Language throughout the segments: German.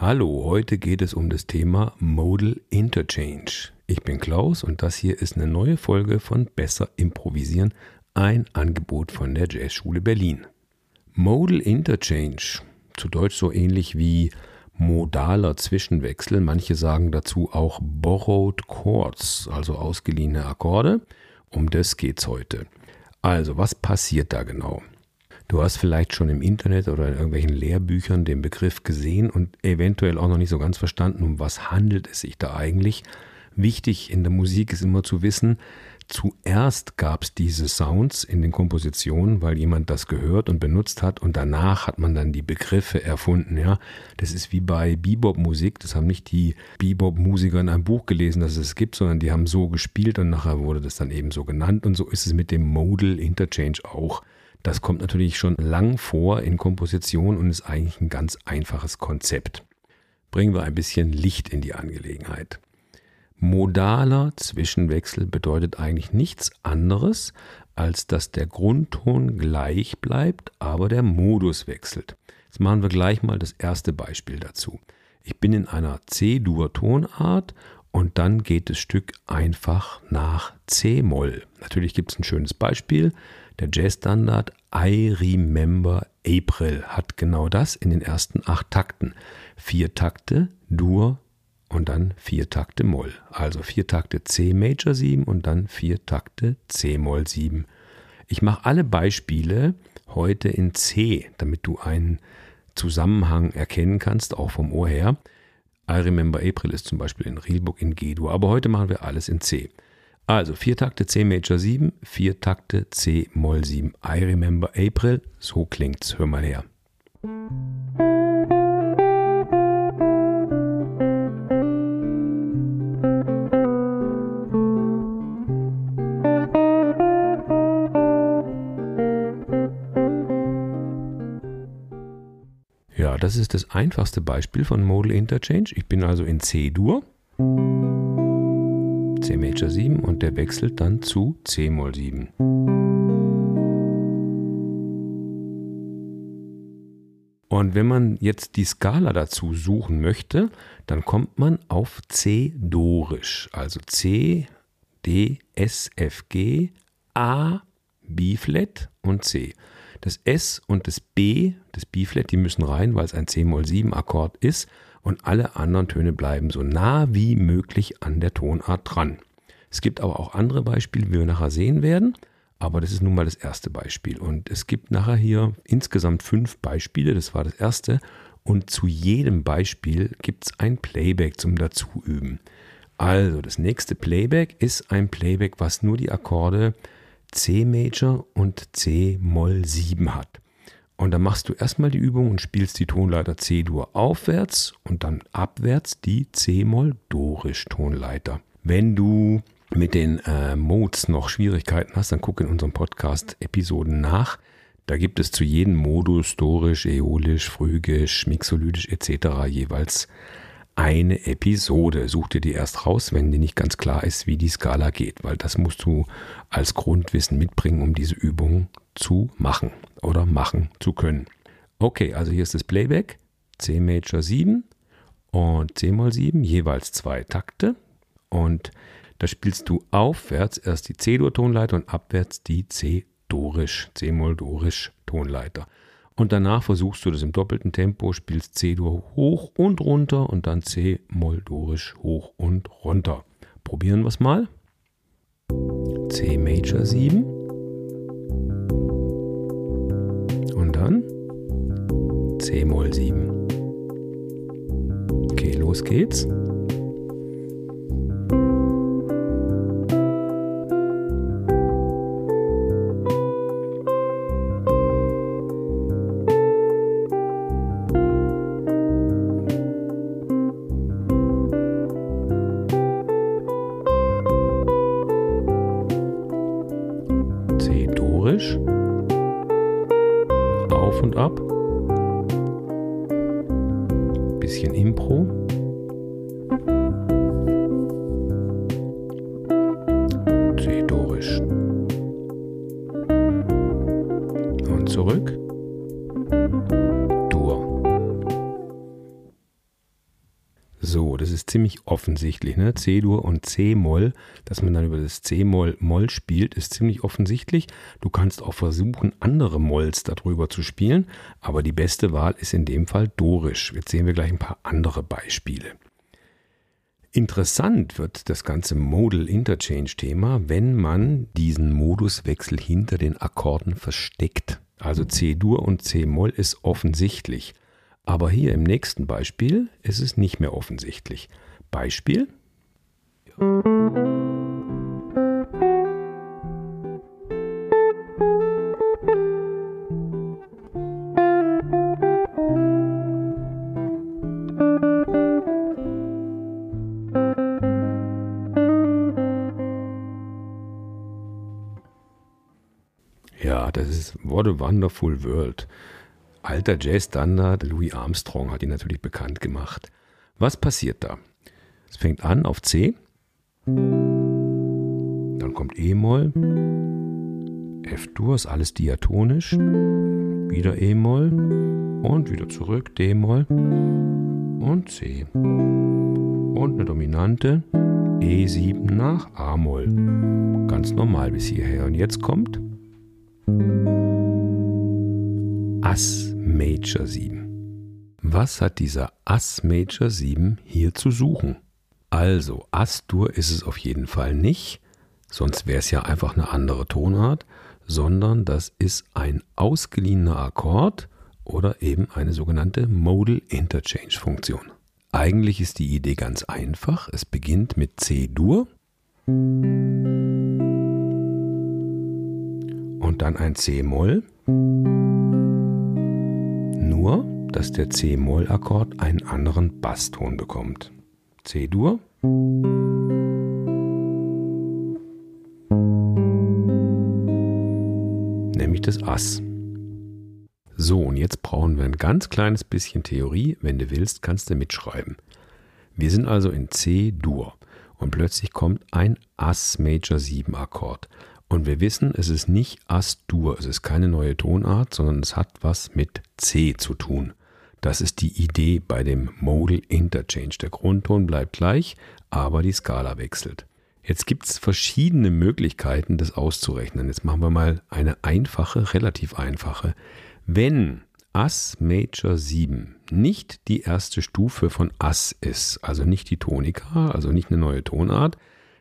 Hallo, heute geht es um das Thema Modal Interchange. Ich bin Klaus und das hier ist eine neue Folge von Besser Improvisieren, ein Angebot von der Jazzschule Berlin. Modal Interchange, zu Deutsch so ähnlich wie modaler Zwischenwechsel, manche sagen dazu auch borrowed chords, also ausgeliehene Akkorde. Um das geht's heute. Also, was passiert da genau? Du hast vielleicht schon im Internet oder in irgendwelchen Lehrbüchern den Begriff gesehen und eventuell auch noch nicht so ganz verstanden, um was handelt es sich da eigentlich. Wichtig in der Musik ist immer zu wissen, zuerst gab es diese Sounds in den Kompositionen, weil jemand das gehört und benutzt hat und danach hat man dann die Begriffe erfunden. Ja, das ist wie bei Bebop-Musik. Das haben nicht die Bebop-Musiker in einem Buch gelesen, dass es gibt, sondern die haben so gespielt und nachher wurde das dann eben so genannt. Und so ist es mit dem Modal Interchange auch. Das kommt natürlich schon lang vor in Komposition und ist eigentlich ein ganz einfaches Konzept. Bringen wir ein bisschen Licht in die Angelegenheit. Modaler Zwischenwechsel bedeutet eigentlich nichts anderes, als dass der Grundton gleich bleibt, aber der Modus wechselt. Jetzt machen wir gleich mal das erste Beispiel dazu. Ich bin in einer C-Dur-Tonart und dann geht das Stück einfach nach C-Moll. Natürlich gibt es ein schönes Beispiel. Der Jazzstandard I Remember April hat genau das in den ersten acht Takten. Vier Takte Dur und dann vier Takte Moll. Also vier Takte C Major 7 und dann vier Takte C Moll 7. Ich mache alle Beispiele heute in C, damit du einen Zusammenhang erkennen kannst, auch vom Ohr her. I Remember April ist zum Beispiel in Rielburg in G-Dur, aber heute machen wir alles in C. Also vier Takte C Major 7, vier Takte C Moll 7. I remember April, so klingt's. Hör mal her. Ja, das ist das einfachste Beispiel von Modal Interchange. Ich bin also in C-Dur. Major 7 und der wechselt dann zu C Moll 7. Und wenn man jetzt die Skala dazu suchen möchte, dann kommt man auf C dorisch, also C, D, S, F, G, A, B-Flat und C. Das S und das B, das B-Flat, die müssen rein, weil es ein C-Moll-7-Akkord ist und alle anderen Töne bleiben so nah wie möglich an der Tonart dran. Es gibt aber auch andere Beispiele, wie wir nachher sehen werden, aber das ist nun mal das erste Beispiel. Und es gibt nachher hier insgesamt fünf Beispiele, das war das erste, und zu jedem Beispiel gibt es ein Playback zum Dazuüben. Also das nächste Playback ist ein Playback, was nur die Akkorde C Major und C Moll 7 hat. Und dann machst du erstmal die Übung und spielst die Tonleiter C-Dur aufwärts und dann abwärts die C-Moll-Dorisch-Tonleiter. Wenn du mit den äh, Modes noch Schwierigkeiten hast, dann guck in unserem Podcast-Episoden nach. Da gibt es zu jedem Modus, Dorisch, Äolisch, Phrygisch, Mixolydisch etc. jeweils eine Episode. Such dir die erst raus, wenn dir nicht ganz klar ist, wie die Skala geht, weil das musst du als Grundwissen mitbringen, um diese Übung zu machen oder machen zu können. Okay, also hier ist das Playback. C Major 7 und C Moll 7, jeweils zwei Takte. Und da spielst du aufwärts erst die C-Dur-Tonleiter und abwärts die C-Dorisch, C-Moll-Dorisch Tonleiter. Und danach versuchst du das im doppelten Tempo, spielst C-Dur hoch und runter und dann C-Moll-Dorisch hoch und runter. Probieren wir es mal. C Major 7 C-Moll 7. Okay, los geht's. C-Dorisch auf und ab. Bisschen Impro. Ziemlich offensichtlich. Ne? C-Dur und C-Moll, dass man dann über das C-Moll-Moll spielt, ist ziemlich offensichtlich. Du kannst auch versuchen, andere Molls darüber zu spielen, aber die beste Wahl ist in dem Fall Dorisch. Jetzt sehen wir gleich ein paar andere Beispiele. Interessant wird das ganze Modal Interchange Thema, wenn man diesen Moduswechsel hinter den Akkorden versteckt. Also C-Dur und C-Moll ist offensichtlich. Aber hier im nächsten Beispiel ist es nicht mehr offensichtlich. Beispiel. Ja, das ist What a Wonderful World alter Jazz-Standard. Louis Armstrong hat ihn natürlich bekannt gemacht. Was passiert da? Es fängt an auf C, dann kommt E-Moll, F-Dur ist alles diatonisch, wieder E-Moll und wieder zurück, D-Moll und C. Und eine Dominante E7 nach A-Moll. Ganz normal bis hierher. Und jetzt kommt Ass Major 7. Was hat dieser Ass Major 7 hier zu suchen? Also, Ass-Dur ist es auf jeden Fall nicht, sonst wäre es ja einfach eine andere Tonart, sondern das ist ein ausgeliehener Akkord oder eben eine sogenannte Modal Interchange Funktion. Eigentlich ist die Idee ganz einfach. Es beginnt mit C-Dur und dann ein C-Moll nur, dass der C-Moll-Akkord einen anderen Basston bekommt. C-Dur. Nämlich das Ass. So, und jetzt brauchen wir ein ganz kleines bisschen Theorie. Wenn du willst, kannst du mitschreiben. Wir sind also in C-Dur und plötzlich kommt ein Ass Major 7 Akkord. Und wir wissen, es ist nicht As-Dur, es ist keine neue Tonart, sondern es hat was mit C zu tun. Das ist die Idee bei dem Modal Interchange. Der Grundton bleibt gleich, aber die Skala wechselt. Jetzt gibt es verschiedene Möglichkeiten, das auszurechnen. Jetzt machen wir mal eine einfache, relativ einfache. Wenn Ass Major 7 nicht die erste Stufe von Ass ist, also nicht die Tonika, also nicht eine neue Tonart,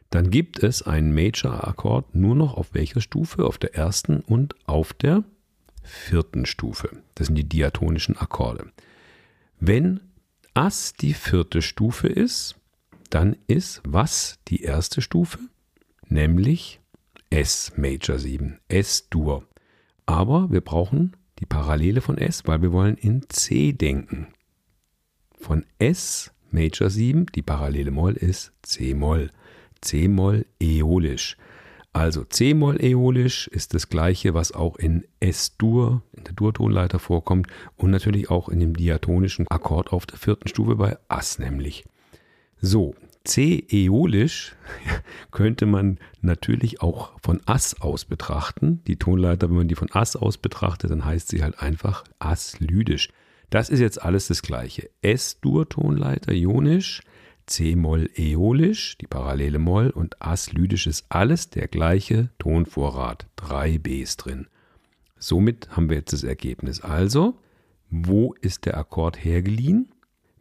dann gibt es einen Major-Akkord nur noch auf welcher Stufe? Auf der ersten und auf der vierten Stufe. Das sind die diatonischen Akkorde. Wenn Ass die vierte Stufe ist, dann ist was die erste Stufe? Nämlich S Major 7, S-Dur. Aber wir brauchen die Parallele von S, weil wir wollen in C denken. Von S Major 7, die Parallele Moll ist C-Moll. C-Moll äolisch. Also C-Moll äolisch ist das gleiche, was auch in S-Dur, in der Dur-Tonleiter vorkommt und natürlich auch in dem diatonischen Akkord auf der vierten Stufe bei Ass nämlich. So, C-äolisch könnte man natürlich auch von Ass aus betrachten. Die Tonleiter, wenn man die von Ass aus betrachtet, dann heißt sie halt einfach Ass-lydisch. Das ist jetzt alles das gleiche. S-Dur-Tonleiter ionisch, C-Moll äolisch, die parallele Moll und Ass-lydisch ist alles der gleiche Tonvorrat, drei Bs drin. Somit haben wir jetzt das Ergebnis. Also, wo ist der Akkord hergeliehen?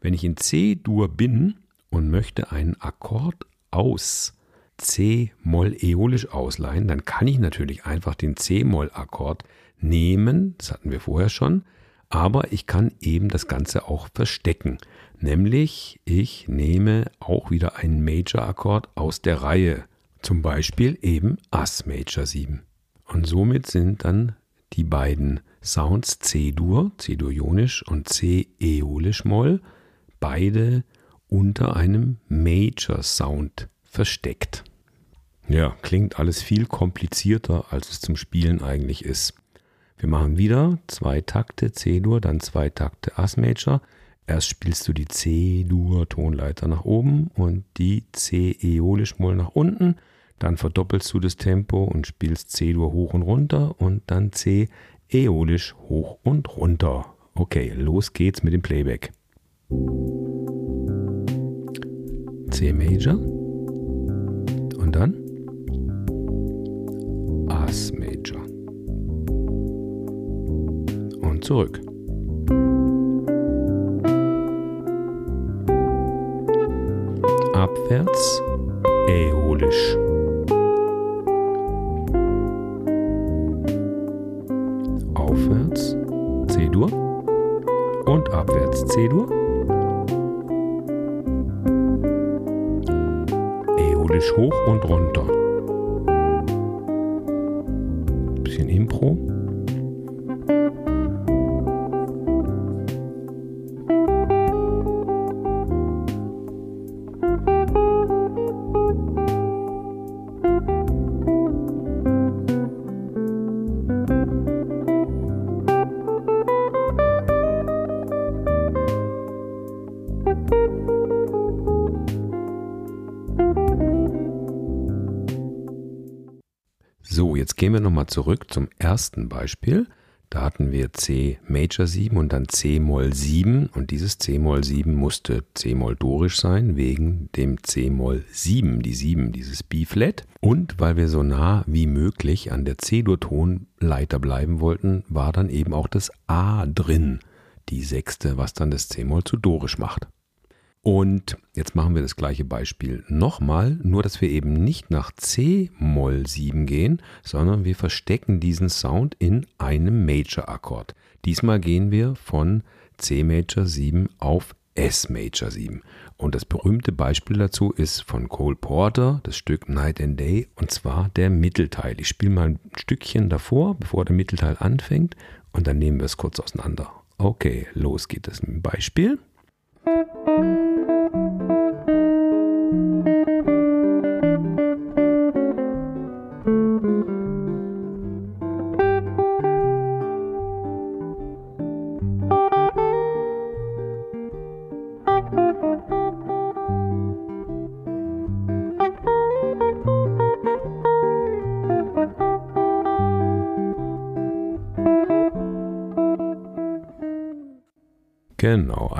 Wenn ich in C-Dur bin und möchte einen Akkord aus C-Moll äolisch ausleihen, dann kann ich natürlich einfach den C-Moll-Akkord nehmen, das hatten wir vorher schon, aber ich kann eben das Ganze auch verstecken. Nämlich, ich nehme auch wieder einen Major-Akkord aus der Reihe. Zum Beispiel eben Ass Major 7. Und somit sind dann die beiden Sounds C-Dur, C-Dur ionisch und C-äolisch Moll, beide unter einem Major-Sound versteckt. Ja, klingt alles viel komplizierter, als es zum Spielen eigentlich ist. Wir machen wieder zwei Takte C-Dur, dann zwei Takte Ass-Major Erst spielst du die C-Dur-Tonleiter nach oben und die C-Äolisch-Moll nach unten. Dann verdoppelst du das Tempo und spielst C-Dur hoch und runter und dann C-Äolisch hoch und runter. Okay, los geht's mit dem Playback. C Major und dann As Major und zurück. Abwärts Äolisch. Aufwärts C-Dur und abwärts C-Dur. Äolisch hoch und runter. Jetzt gehen wir nochmal zurück zum ersten Beispiel. Da hatten wir C Major 7 und dann C Moll 7 und dieses C Moll 7 musste C Moll dorisch sein wegen dem C Moll 7, die 7, dieses B-Flat. Und weil wir so nah wie möglich an der C-Dur-Tonleiter bleiben wollten, war dann eben auch das A drin, die sechste, was dann das C Moll zu dorisch macht. Und jetzt machen wir das gleiche Beispiel nochmal, nur dass wir eben nicht nach C-Moll 7 gehen, sondern wir verstecken diesen Sound in einem Major-Akkord. Diesmal gehen wir von C-Major 7 auf S-Major 7. Und das berühmte Beispiel dazu ist von Cole Porter, das Stück Night and Day, und zwar der Mittelteil. Ich spiele mal ein Stückchen davor, bevor der Mittelteil anfängt, und dann nehmen wir es kurz auseinander. Okay, los geht es mit dem Beispiel.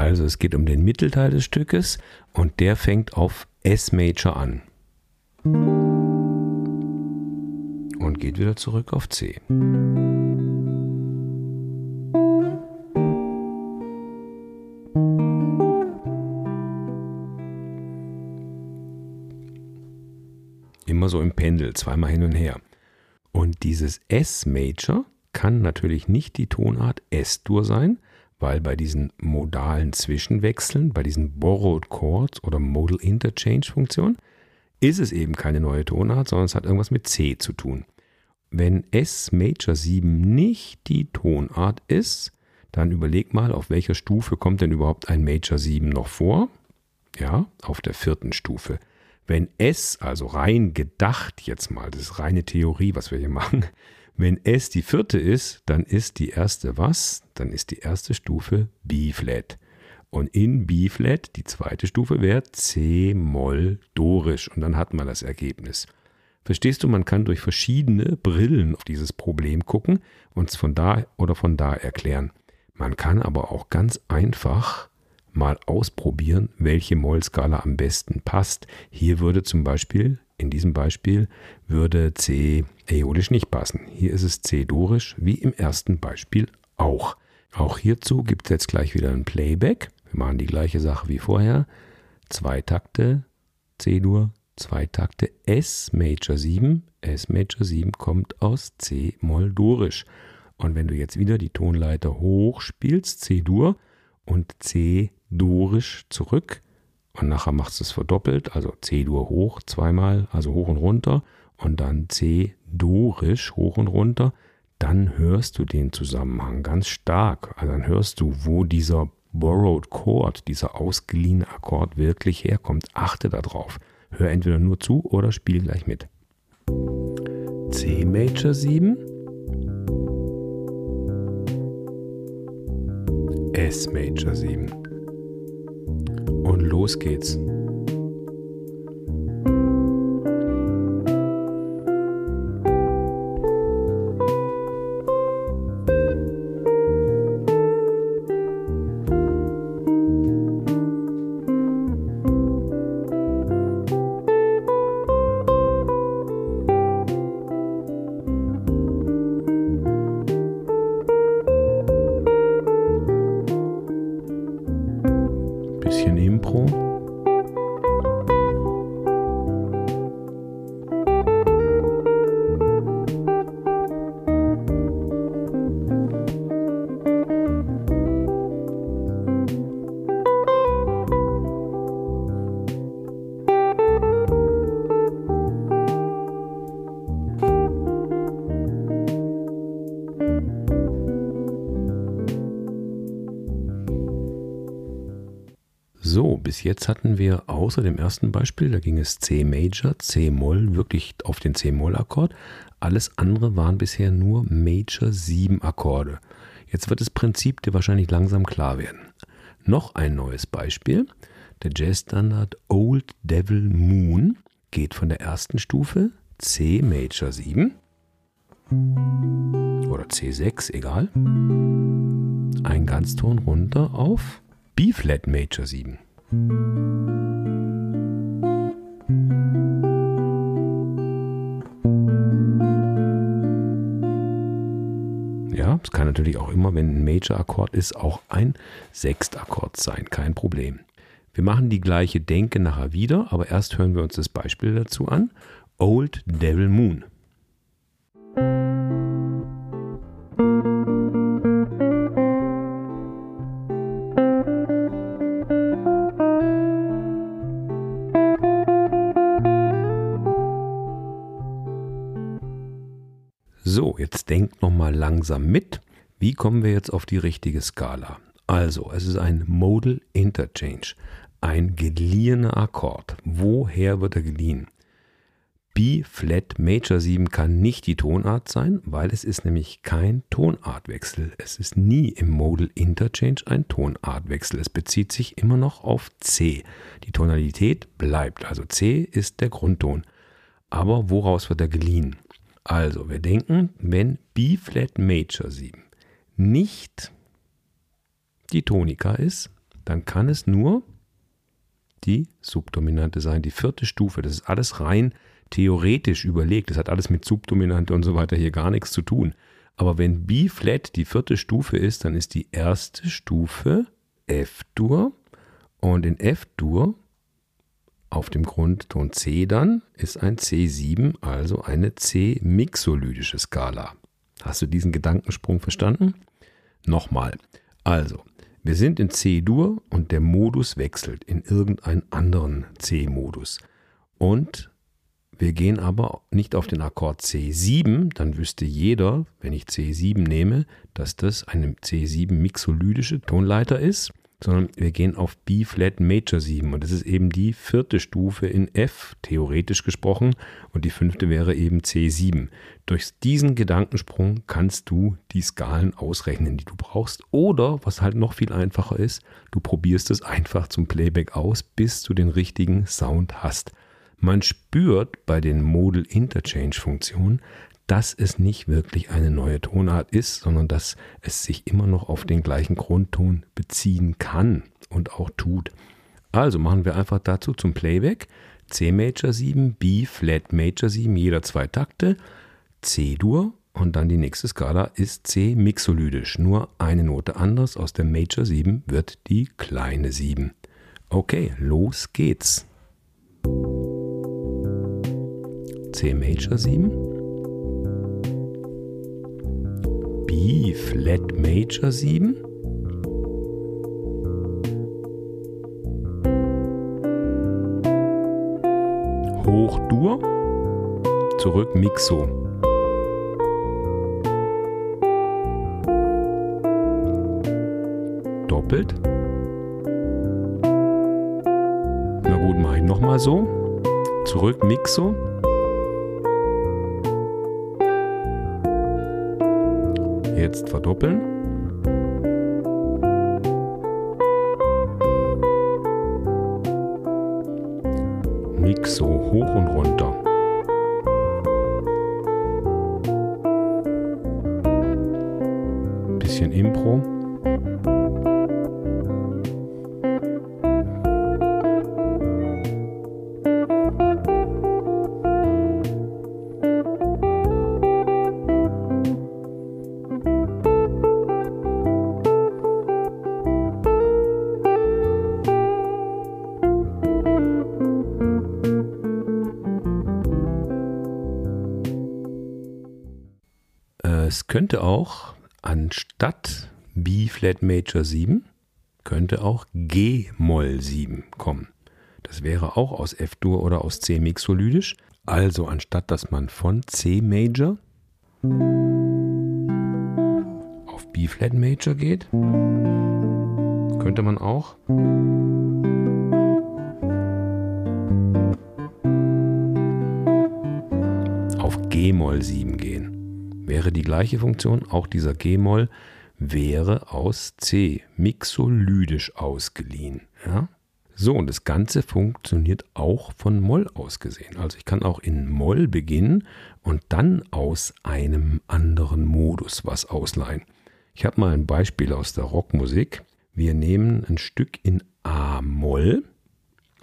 Also es geht um den Mittelteil des Stückes und der fängt auf S Major an. Und geht wieder zurück auf C. Immer so im Pendel, zweimal hin und her. Und dieses S Major kann natürlich nicht die Tonart S-Dur sein, weil bei diesen modalen Zwischenwechseln, bei diesen Borrowed Chords oder Modal Interchange Funktionen, ist es eben keine neue Tonart, sondern es hat irgendwas mit C zu tun. Wenn S Major 7 nicht die Tonart ist, dann überleg mal, auf welcher Stufe kommt denn überhaupt ein Major 7 noch vor? Ja, auf der vierten Stufe. Wenn S, also rein gedacht jetzt mal, das ist reine Theorie, was wir hier machen, wenn S die vierte ist, dann ist die erste was? Dann ist die erste Stufe B-Flat. Und in B-Flat, die zweite Stufe, wäre C-Moll dorisch. Und dann hat man das Ergebnis. Verstehst du, man kann durch verschiedene Brillen auf dieses Problem gucken und es von da oder von da erklären. Man kann aber auch ganz einfach mal ausprobieren, welche Mollskala am besten passt. Hier würde zum Beispiel in diesem Beispiel würde C äolisch nicht passen. Hier ist es C-dorisch, wie im ersten Beispiel auch. Auch hierzu gibt es jetzt gleich wieder ein Playback. Wir machen die gleiche Sache wie vorher. Zwei Takte C-Dur, zwei Takte S Major 7. S Major 7 kommt aus C-Moll-Dorisch. Und wenn du jetzt wieder die Tonleiter hoch spielst, C-Dur und C-Dorisch zurück, und nachher machst du es verdoppelt, also C-Dur hoch zweimal, also hoch und runter und dann C-Dorisch hoch und runter, dann hörst du den Zusammenhang ganz stark. Also dann hörst du, wo dieser Borrowed Chord, dieser ausgeliehene Akkord wirklich herkommt. Achte darauf. Hör entweder nur zu oder spiel gleich mit. C Major 7. S Major 7. Los geht's. Bis jetzt hatten wir außer dem ersten Beispiel, da ging es C Major, C Moll, wirklich auf den C Moll Akkord. Alles andere waren bisher nur Major 7 Akkorde. Jetzt wird das Prinzip dir wahrscheinlich langsam klar werden. Noch ein neues Beispiel. Der Jazzstandard Old Devil Moon geht von der ersten Stufe C Major 7 oder C6, egal, ein Ganzton runter auf B-Flat Major 7. Ja, es kann natürlich auch immer, wenn ein Major-Akkord ist, auch ein Sechstakkord sein, kein Problem. Wir machen die gleiche Denke nachher wieder, aber erst hören wir uns das Beispiel dazu an. Old Devil Moon. Langsam mit. Wie kommen wir jetzt auf die richtige Skala? Also, es ist ein Modal Interchange, ein geliehener Akkord. Woher wird er geliehen? B Flat Major 7 kann nicht die Tonart sein, weil es ist nämlich kein Tonartwechsel. Es ist nie im Modal Interchange ein Tonartwechsel. Es bezieht sich immer noch auf C. Die Tonalität bleibt, also C ist der Grundton. Aber woraus wird er geliehen? Also, wir denken, wenn B Flat Major 7 nicht die Tonika ist, dann kann es nur die Subdominante sein, die vierte Stufe. Das ist alles rein theoretisch überlegt. Das hat alles mit Subdominante und so weiter hier gar nichts zu tun. Aber wenn B Flat die vierte Stufe ist, dann ist die erste Stufe F-Dur und in F-Dur auf dem Grundton C dann ist ein C7, also eine C-mixolydische Skala. Hast du diesen Gedankensprung verstanden? Nochmal. Also, wir sind in C-Dur und der Modus wechselt in irgendeinen anderen C-Modus. Und wir gehen aber nicht auf den Akkord C7, dann wüsste jeder, wenn ich C7 nehme, dass das eine C7 mixolydische Tonleiter ist sondern wir gehen auf B-Flat Major 7 und das ist eben die vierte Stufe in F, theoretisch gesprochen, und die fünfte wäre eben C7. Durch diesen Gedankensprung kannst du die Skalen ausrechnen, die du brauchst, oder was halt noch viel einfacher ist, du probierst es einfach zum Playback aus, bis du den richtigen Sound hast. Man spürt bei den Modal Interchange Funktionen, dass es nicht wirklich eine neue Tonart ist, sondern dass es sich immer noch auf den gleichen Grundton beziehen kann und auch tut. Also machen wir einfach dazu zum Playback C Major 7, B Flat Major 7, jeder zwei Takte, C-Dur und dann die nächste Skala ist C mixolydisch, nur eine Note anders. Aus der Major 7 wird die kleine 7. Okay, los geht's. C Major 7. B Flat Major 7. Hoch Dur, zurück Mixo. Doppelt. Na gut, mache ich nochmal so. Zurück Mixo. Jetzt verdoppeln. Es könnte auch anstatt B Flat Major 7 könnte auch G Moll 7 kommen. Das wäre auch aus F-Dur oder aus C mixolydisch. Also anstatt dass man von C Major auf B Flat Major geht, könnte man auch auf G-Moll 7 gehen. Wäre die gleiche Funktion, auch dieser G-Moll wäre aus C, mixolydisch ausgeliehen. Ja? So, und das Ganze funktioniert auch von Moll aus gesehen. Also ich kann auch in Moll beginnen und dann aus einem anderen Modus was ausleihen. Ich habe mal ein Beispiel aus der Rockmusik. Wir nehmen ein Stück in A-Moll,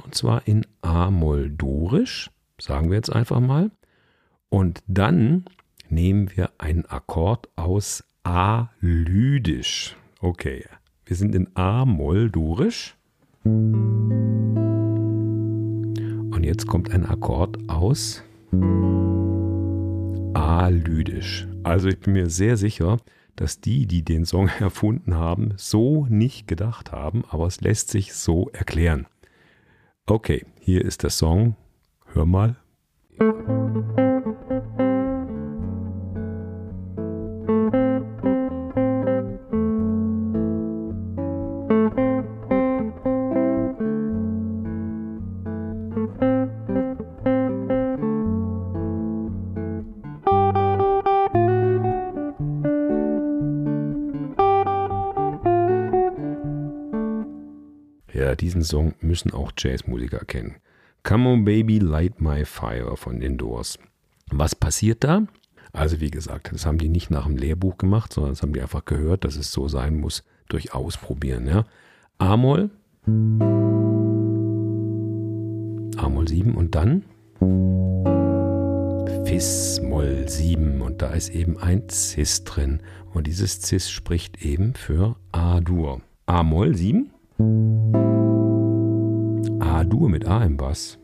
und zwar in A-Moll dorisch, sagen wir jetzt einfach mal. Und dann nehmen wir einen Akkord aus A-lydisch. Okay, wir sind in A-Moll dorisch. Und jetzt kommt ein Akkord aus A-lydisch. Also ich bin mir sehr sicher, dass die, die den Song erfunden haben, so nicht gedacht haben, aber es lässt sich so erklären. Okay, hier ist der Song. Hör mal. Diesen Song müssen auch Jazzmusiker kennen. Come on Baby, Light My Fire von den Doors. Was passiert da? Also wie gesagt, das haben die nicht nach dem Lehrbuch gemacht, sondern das haben die einfach gehört, dass es so sein muss durch Ausprobieren. Ja? A-Moll, A-Moll 7 und dann Fis-Moll 7 und da ist eben ein Cis drin und dieses Cis spricht eben für A-Dur. A-Moll 7 A-Dur mit A im Bass.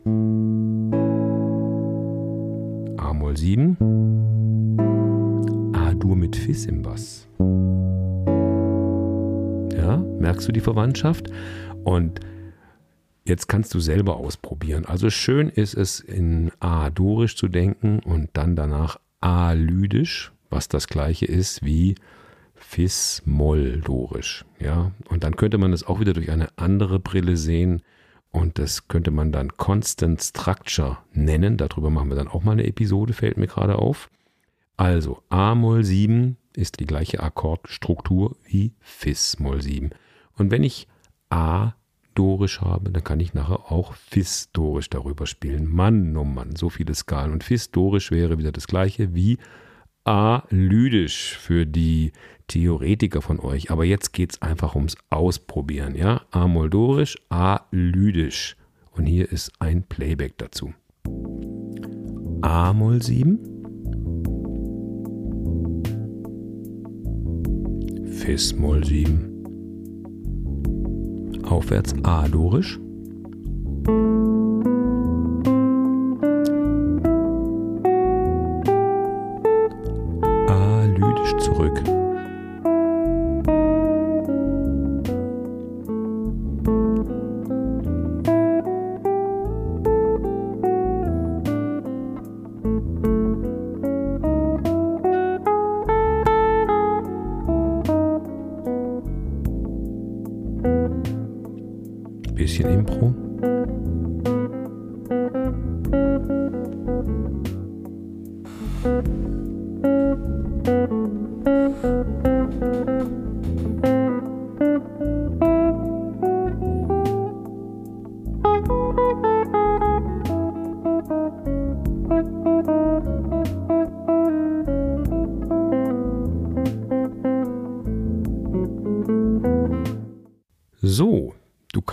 A-Moll 7. A-Dur mit Fis im Bass. Ja, merkst du die Verwandtschaft? Und jetzt kannst du selber ausprobieren. Also schön ist es in A-Dorisch zu denken und dann danach A-Lydisch, was das gleiche ist wie Fis-Moll-Dorisch. Ja, und dann könnte man es auch wieder durch eine andere Brille sehen und das könnte man dann Constant Structure nennen. Darüber machen wir dann auch mal eine Episode, fällt mir gerade auf. Also A-Moll 7 ist die gleiche Akkordstruktur wie Fis-Moll 7. Und wenn ich A dorisch habe, dann kann ich nachher auch Fis-Dorisch darüber spielen. Mann, oh Mann, so viele Skalen. Und Fis-Dorisch wäre wieder das gleiche wie A-Lydisch für die Theoretiker von euch. Aber jetzt geht es einfach ums Ausprobieren. Ja? A-Moldorisch, A-Lydisch. Und hier ist ein Playback dazu. A-Moll 7. Fis-Moll 7. Aufwärts A-Dorisch.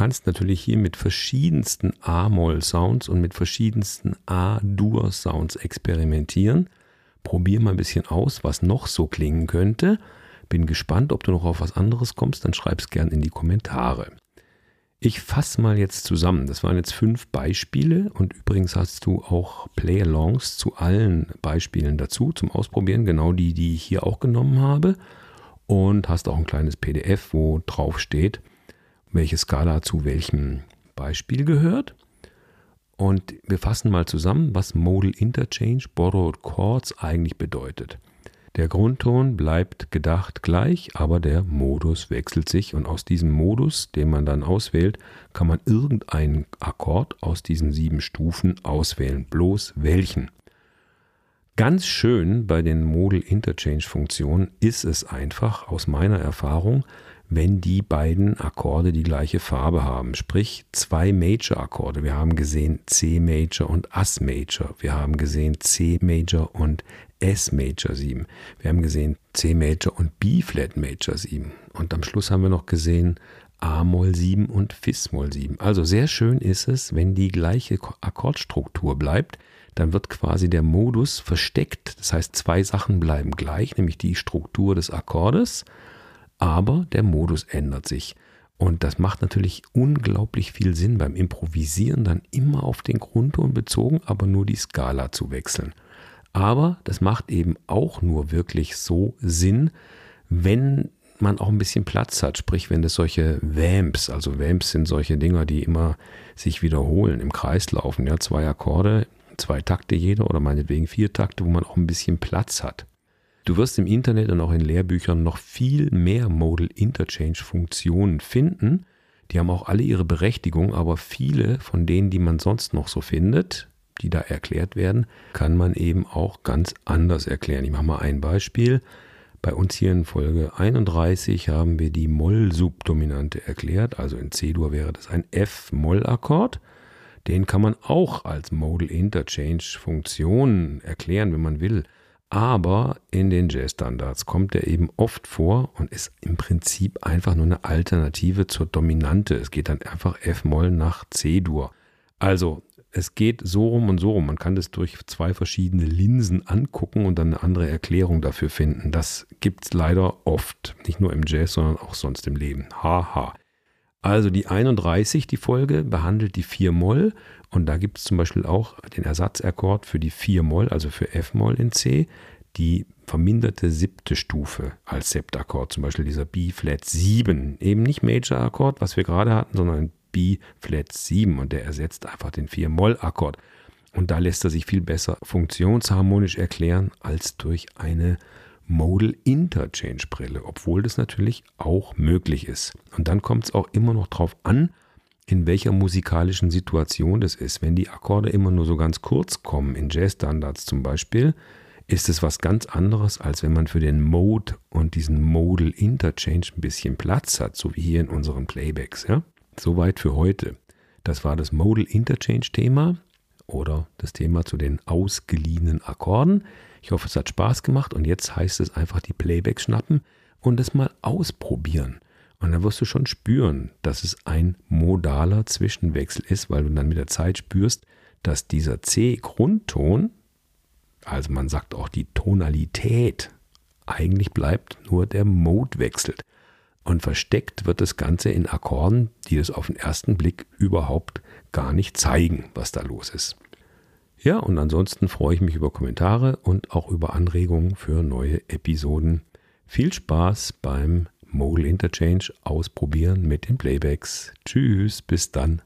Kannst natürlich hier mit verschiedensten A-Moll-Sounds und mit verschiedensten A-Dur-Sounds experimentieren. Probier mal ein bisschen aus, was noch so klingen könnte. Bin gespannt, ob du noch auf was anderes kommst, dann schreib es gern in die Kommentare. Ich fasse mal jetzt zusammen. Das waren jetzt fünf Beispiele und übrigens hast du auch Play-Alongs zu allen Beispielen dazu zum Ausprobieren, genau die, die ich hier auch genommen habe. Und hast auch ein kleines PDF, wo drauf steht, welche Skala zu welchem Beispiel gehört. Und wir fassen mal zusammen, was Modal Interchange Borrowed Chords eigentlich bedeutet. Der Grundton bleibt gedacht gleich, aber der Modus wechselt sich und aus diesem Modus, den man dann auswählt, kann man irgendeinen Akkord aus diesen sieben Stufen auswählen, bloß welchen. Ganz schön bei den Modal Interchange Funktionen ist es einfach aus meiner Erfahrung, wenn die beiden Akkorde die gleiche Farbe haben, sprich zwei Major-Akkorde. Wir haben gesehen C Major und Ass Major. Wir haben gesehen C Major und S Major 7. Wir haben gesehen C Major und B Flat Major 7. Und am Schluss haben wir noch gesehen A-Moll 7 und Fis-Moll 7. Also sehr schön ist es, wenn die gleiche Akkordstruktur bleibt, dann wird quasi der Modus versteckt. Das heißt, zwei Sachen bleiben gleich, nämlich die Struktur des Akkordes aber der Modus ändert sich. Und das macht natürlich unglaublich viel Sinn beim Improvisieren, dann immer auf den Grundton bezogen, aber nur die Skala zu wechseln. Aber das macht eben auch nur wirklich so Sinn, wenn man auch ein bisschen Platz hat. Sprich, wenn es solche Vamps, also Vamps sind solche Dinger, die immer sich wiederholen, im Kreis laufen. Ja, zwei Akkorde, zwei Takte jeder oder meinetwegen vier Takte, wo man auch ein bisschen Platz hat. Du wirst im Internet und auch in Lehrbüchern noch viel mehr Modal Interchange Funktionen finden. Die haben auch alle ihre Berechtigung, aber viele von denen, die man sonst noch so findet, die da erklärt werden, kann man eben auch ganz anders erklären. Ich mache mal ein Beispiel. Bei uns hier in Folge 31 haben wir die Moll-Subdominante erklärt. Also in C-Dur wäre das ein F-Moll-Akkord. Den kann man auch als Modal Interchange Funktion erklären, wenn man will. Aber in den Jazz-Standards kommt er eben oft vor und ist im Prinzip einfach nur eine Alternative zur Dominante. Es geht dann einfach F-Moll nach C-Dur. Also es geht so rum und so rum. Man kann das durch zwei verschiedene Linsen angucken und dann eine andere Erklärung dafür finden. Das gibt es leider oft. Nicht nur im Jazz, sondern auch sonst im Leben. Haha. Also die 31, die Folge, behandelt die 4 Moll und da gibt es zum Beispiel auch den Ersatzakkord für die 4 Moll, also für F-Moll in C, die verminderte siebte Stufe als Septakkord, zum Beispiel dieser B-Flat 7. Eben nicht Major-Akkord, was wir gerade hatten, sondern B-Flat 7 und der ersetzt einfach den 4-Moll-Akkord. Und da lässt er sich viel besser funktionsharmonisch erklären als durch eine Modal Interchange Brille, obwohl das natürlich auch möglich ist. Und dann kommt es auch immer noch darauf an, in welcher musikalischen Situation das ist. Wenn die Akkorde immer nur so ganz kurz kommen, in Jazzstandards zum Beispiel, ist es was ganz anderes, als wenn man für den Mode und diesen Modal Interchange ein bisschen Platz hat, so wie hier in unseren Playbacks. Ja? Soweit für heute. Das war das Modal Interchange Thema oder das Thema zu den ausgeliehenen Akkorden. Ich hoffe, es hat Spaß gemacht und jetzt heißt es einfach die Playbacks schnappen und es mal ausprobieren. Und dann wirst du schon spüren, dass es ein modaler Zwischenwechsel ist, weil du dann mit der Zeit spürst, dass dieser C-Grundton, also man sagt auch die Tonalität, eigentlich bleibt, nur der Mode wechselt. Und versteckt wird das Ganze in Akkorden, die es auf den ersten Blick überhaupt gar nicht zeigen, was da los ist. Ja, und ansonsten freue ich mich über Kommentare und auch über Anregungen für neue Episoden. Viel Spaß beim Modal Interchange ausprobieren mit den Playbacks. Tschüss, bis dann.